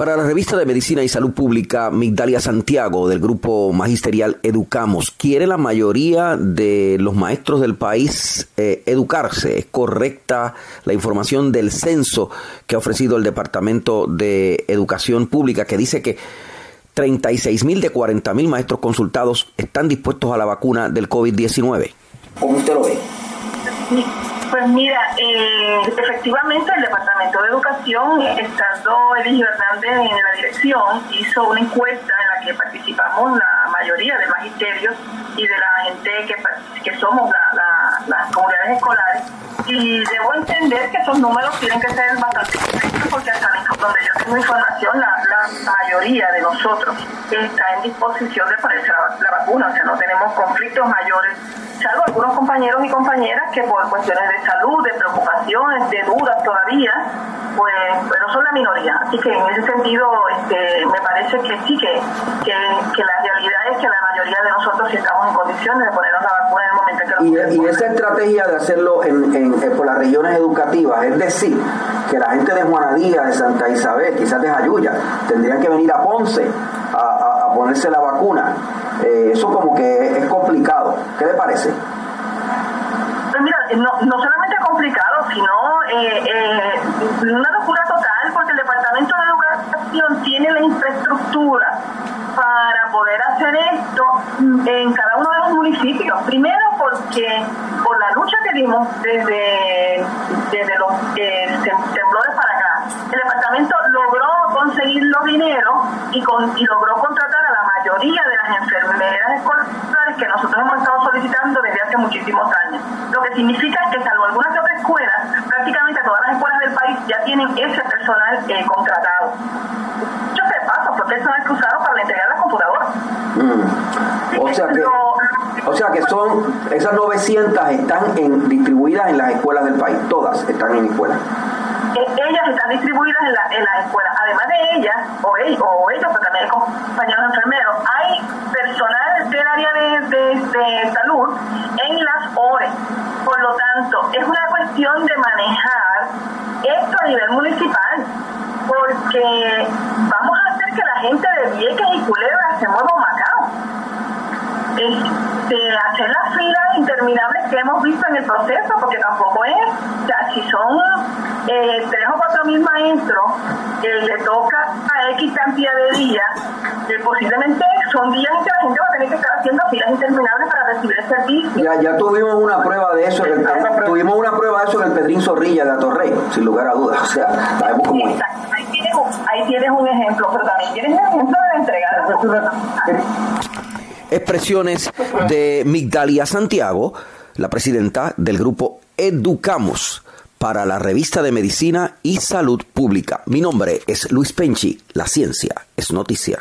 Para la revista de Medicina y Salud Pública, Migdalia Santiago, del grupo magisterial Educamos, quiere la mayoría de los maestros del país eh, educarse. ¿Es correcta la información del censo que ha ofrecido el Departamento de Educación Pública, que dice que 36 mil de 40 mil maestros consultados están dispuestos a la vacuna del COVID-19? ¿Cómo usted lo ve? Pues mira, eh, efectivamente el Departamento de Educación, estando Eligio Hernández en la dirección, hizo una encuesta en la que participamos la mayoría de magisterio y de la gente que, que somos las comunidades escolares. Y debo entender que esos números tienen que ser bastante correctos porque hasta donde yo tengo información, la, mayoría de nosotros está en disposición de ponerse la, la vacuna, o sea, no tenemos conflictos mayores salvo algunos compañeros y compañeras que por cuestiones de salud, de preocupaciones, de dudas todavía, pues pero son la minoría. Así que en ese sentido este, me parece que sí, que, que, la realidad es que la mayoría de nosotros sí estamos en condiciones de ponernos la vacuna en el momento que lo y, y esa estrategia de hacerlo en, en, por las regiones educativas, es decir, que la gente de Juanadía, de Santa Isabel, quizás de Jayuya, tendrían que venir a Ponce a, a ponerse la vacuna eh, eso como que es complicado. ¿Qué le parece? Pues mira, no, no solamente complicado, sino eh, eh, una locura total, porque el Departamento de Educación tiene la infraestructura para poder hacer esto en cada uno de los municipios. Primero porque por la lucha que dimos desde, desde los temblores para el departamento logró conseguir los dineros y, con, y logró contratar a la mayoría de las enfermeras escolares que nosotros hemos estado solicitando desde hace muchísimos años. Lo que significa que salvo algunas otras escuelas, prácticamente todas las escuelas del país ya tienen ese personal eh, contratado. Yo sé paso, fue personal que usaron para entregar las computadoras. Mm. O sea que... O sea que son, esas 900 están en, distribuidas en las escuelas del país, todas están en escuelas. Ellas están distribuidas en, la, en las escuelas. Además de ellas, o, ellos, o ellos, pero también hay compañeros enfermeros, hay personal del área de, de, salud en las ORES. Por lo tanto, es una cuestión de manejar esto a nivel municipal, porque vamos a hacer que la gente de Vieques y Culebra se mueva a Macao. De hacer las filas interminables que hemos visto en el proceso, porque tampoco es, o sea, si son eh, tres o cuatro mil maestros, eh, le toca a X cantidad de días, eh, posiblemente son días en que la gente va a tener que estar haciendo filas interminables para recibir el servicio. Ya, ya tuvimos una prueba de eso, el, tuvimos una prueba de eso en el Pedrín Zorrilla de Atorrey, sin lugar a dudas. O sea, sabemos cómo es. Ahí tienes, ahí tienes un ejemplo, pero también tienes el ejemplo de la entrega Expresiones de Migdalia Santiago, la presidenta del grupo Educamos para la revista de Medicina y Salud Pública. Mi nombre es Luis Penchi. La ciencia es noticia.